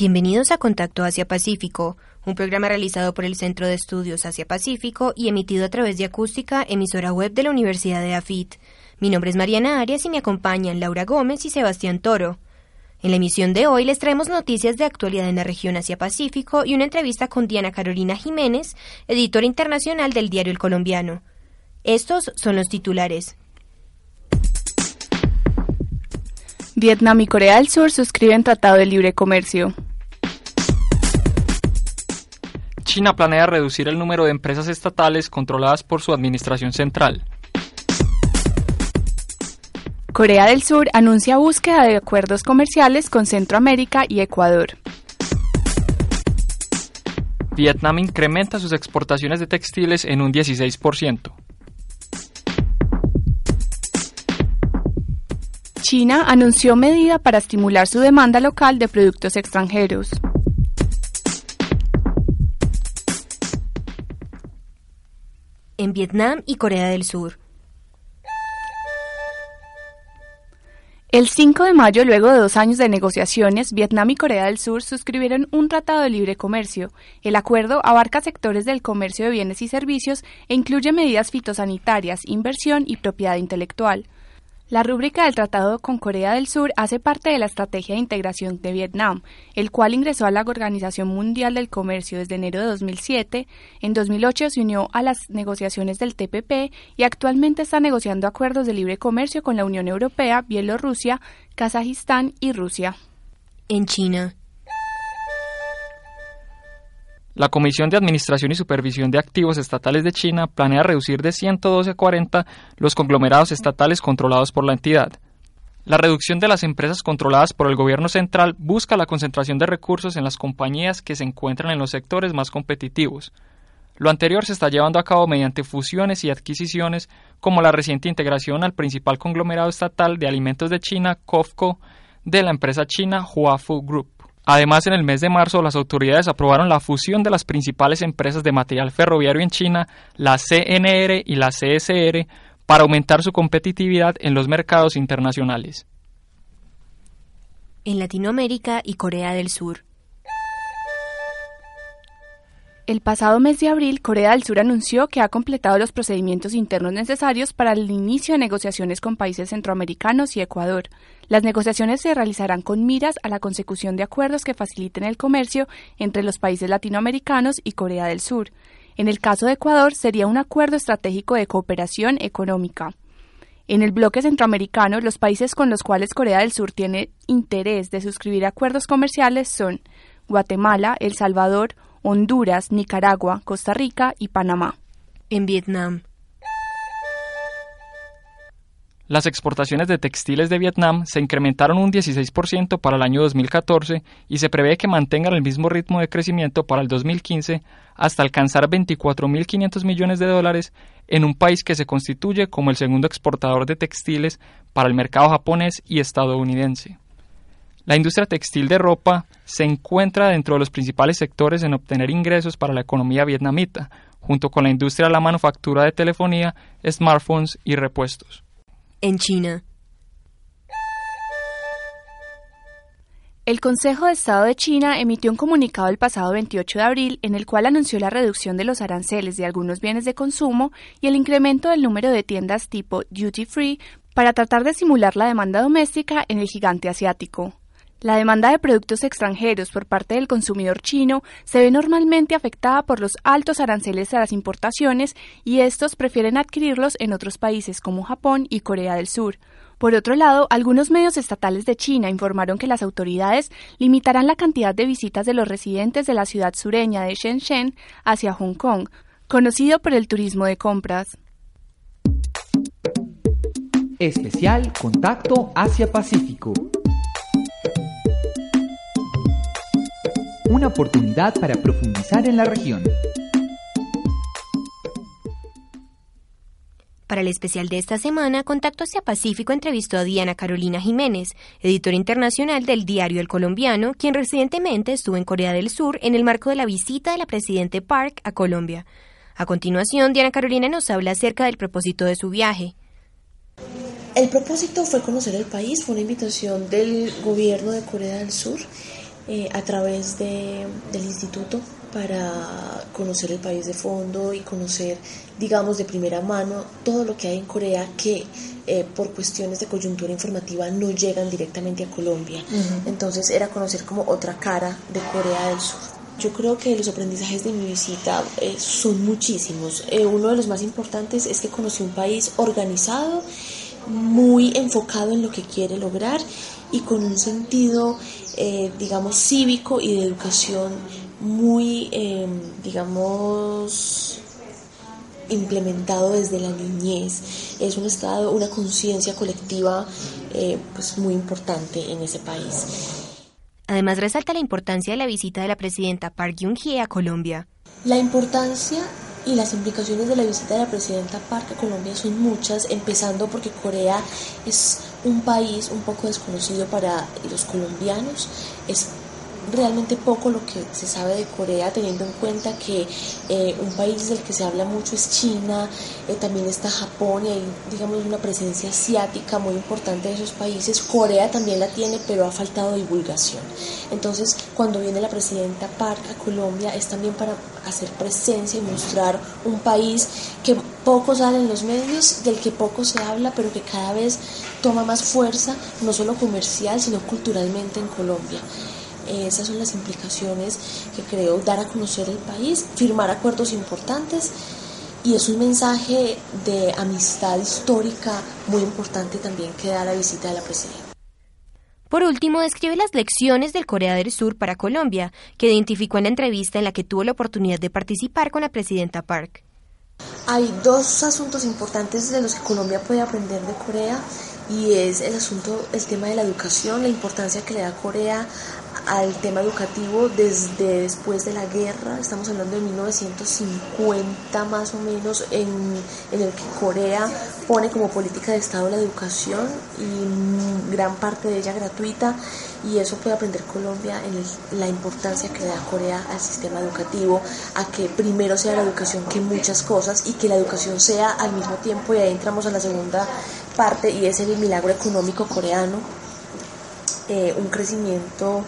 Bienvenidos a Contacto Asia-Pacífico, un programa realizado por el Centro de Estudios Asia-Pacífico y emitido a través de Acústica, emisora web de la Universidad de AFIT. Mi nombre es Mariana Arias y me acompañan Laura Gómez y Sebastián Toro. En la emisión de hoy les traemos noticias de actualidad en la región Asia-Pacífico y una entrevista con Diana Carolina Jiménez, editora internacional del diario El Colombiano. Estos son los titulares. Vietnam y Corea del Sur suscriben Tratado de Libre Comercio. China planea reducir el número de empresas estatales controladas por su administración central. Corea del Sur anuncia búsqueda de acuerdos comerciales con Centroamérica y Ecuador. Vietnam incrementa sus exportaciones de textiles en un 16%. China anunció medida para estimular su demanda local de productos extranjeros. En Vietnam y Corea del Sur. El 5 de mayo, luego de dos años de negociaciones, Vietnam y Corea del Sur suscribieron un tratado de libre comercio. El acuerdo abarca sectores del comercio de bienes y servicios e incluye medidas fitosanitarias, inversión y propiedad intelectual. La rúbrica del Tratado con Corea del Sur hace parte de la Estrategia de Integración de Vietnam, el cual ingresó a la Organización Mundial del Comercio desde enero de 2007. En 2008 se unió a las negociaciones del TPP y actualmente está negociando acuerdos de libre comercio con la Unión Europea, Bielorrusia, Kazajistán y Rusia. En China. La Comisión de Administración y Supervisión de Activos Estatales de China planea reducir de 112 a 40 los conglomerados estatales controlados por la entidad. La reducción de las empresas controladas por el gobierno central busca la concentración de recursos en las compañías que se encuentran en los sectores más competitivos. Lo anterior se está llevando a cabo mediante fusiones y adquisiciones, como la reciente integración al principal conglomerado estatal de alimentos de China, COFCO, de la empresa china Huafu Group. Además, en el mes de marzo, las autoridades aprobaron la fusión de las principales empresas de material ferroviario en China, la CNR y la CSR, para aumentar su competitividad en los mercados internacionales. En Latinoamérica y Corea del Sur. El pasado mes de abril, Corea del Sur anunció que ha completado los procedimientos internos necesarios para el inicio de negociaciones con países centroamericanos y Ecuador. Las negociaciones se realizarán con miras a la consecución de acuerdos que faciliten el comercio entre los países latinoamericanos y Corea del Sur. En el caso de Ecuador, sería un acuerdo estratégico de cooperación económica. En el bloque centroamericano, los países con los cuales Corea del Sur tiene interés de suscribir acuerdos comerciales son Guatemala, El Salvador, Honduras, Nicaragua, Costa Rica y Panamá. En Vietnam. Las exportaciones de textiles de Vietnam se incrementaron un 16% para el año 2014 y se prevé que mantengan el mismo ritmo de crecimiento para el 2015 hasta alcanzar 24.500 millones de dólares en un país que se constituye como el segundo exportador de textiles para el mercado japonés y estadounidense. La industria textil de ropa se encuentra dentro de los principales sectores en obtener ingresos para la economía vietnamita, junto con la industria de la manufactura de telefonía, smartphones y repuestos. En China. El Consejo de Estado de China emitió un comunicado el pasado 28 de abril en el cual anunció la reducción de los aranceles de algunos bienes de consumo y el incremento del número de tiendas tipo duty free para tratar de simular la demanda doméstica en el gigante asiático. La demanda de productos extranjeros por parte del consumidor chino se ve normalmente afectada por los altos aranceles a las importaciones y estos prefieren adquirirlos en otros países como Japón y Corea del Sur. Por otro lado, algunos medios estatales de China informaron que las autoridades limitarán la cantidad de visitas de los residentes de la ciudad sureña de Shenzhen hacia Hong Kong, conocido por el turismo de compras. Especial Contacto Asia-Pacífico. Una oportunidad para profundizar en la región. Para el especial de esta semana, Contacto hacia Pacífico entrevistó a Diana Carolina Jiménez, editora internacional del diario El Colombiano, quien recientemente estuvo en Corea del Sur en el marco de la visita de la presidente Park a Colombia. A continuación, Diana Carolina nos habla acerca del propósito de su viaje. El propósito fue conocer el país, fue una invitación del gobierno de Corea del Sur eh, a través de, del instituto para conocer el país de fondo y conocer, digamos, de primera mano todo lo que hay en Corea que eh, por cuestiones de coyuntura informativa no llegan directamente a Colombia. Entonces era conocer como otra cara de Corea del Sur. Yo creo que los aprendizajes de mi visita eh, son muchísimos. Eh, uno de los más importantes es que conocí un país organizado, muy enfocado en lo que quiere lograr y con un sentido, digamos, cívico y de educación muy, em, digamos, implementado desde la niñez. Es un estado, una conciencia colectiva eh, pues muy importante en ese país. Además resalta la importancia de la visita de la presidenta Park Geun-hye a Colombia. La importancia y las implicaciones de la visita de la presidenta Park a Colombia son muchas, empezando porque Corea es un país un poco desconocido para los colombianos, es realmente poco lo que se sabe de Corea, teniendo en cuenta que eh, un país del que se habla mucho es China, eh, también está Japón y hay, digamos, una presencia asiática muy importante de esos países. Corea también la tiene, pero ha faltado divulgación. Entonces, cuando viene la presidenta Park a Colombia, es también para hacer presencia y mostrar un país que poco sale en los medios, del que poco se habla, pero que cada vez toma más fuerza, no solo comercial, sino culturalmente en Colombia. Esas son las implicaciones que creo dar a conocer el país, firmar acuerdos importantes y es un mensaje de amistad histórica muy importante también que da la visita de la presidenta. Por último, describe las lecciones del Corea del Sur para Colombia, que identificó en la entrevista en la que tuvo la oportunidad de participar con la presidenta Park. Hay dos asuntos importantes de los que Colombia puede aprender de Corea y es el asunto, el tema de la educación, la importancia que le da Corea al tema educativo desde después de la guerra, estamos hablando de 1950 más o menos, en, en, el que Corea pone como política de Estado la educación y gran parte de ella gratuita. Y eso puede aprender Colombia en la importancia que le da Corea al sistema educativo, a que primero sea la educación que muchas cosas y que la educación sea al mismo tiempo, y ahí entramos a la segunda parte y es el milagro económico coreano, eh, un crecimiento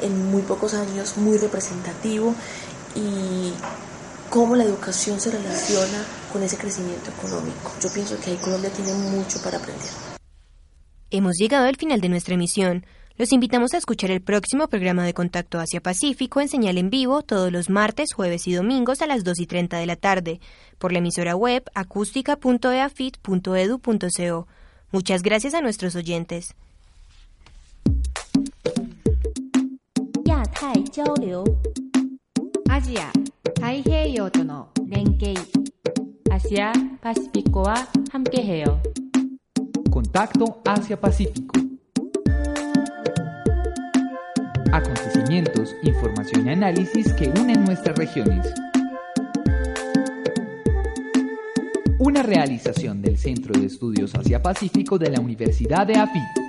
en muy pocos años muy representativo y cómo la educación se relaciona con ese crecimiento económico. Yo pienso que ahí Colombia tiene mucho para aprender. Hemos llegado al final de nuestra emisión. Los invitamos a escuchar el próximo programa de Contacto Asia Pacífico en señal en vivo todos los martes, jueves y domingos a las 2 y 30 de la tarde por la emisora web acústica.eafit.edu.co. Muchas gracias a nuestros oyentes. 太交流アジア太平洋との連携 아시아 파시피코와 함께해요. Contacto Asia-Pacífico. Acontecimientos, información y análisis que unen nuestras regiones. Una realización del Centro de Estudios Asia-Pacífico de la Universidad de AFIT.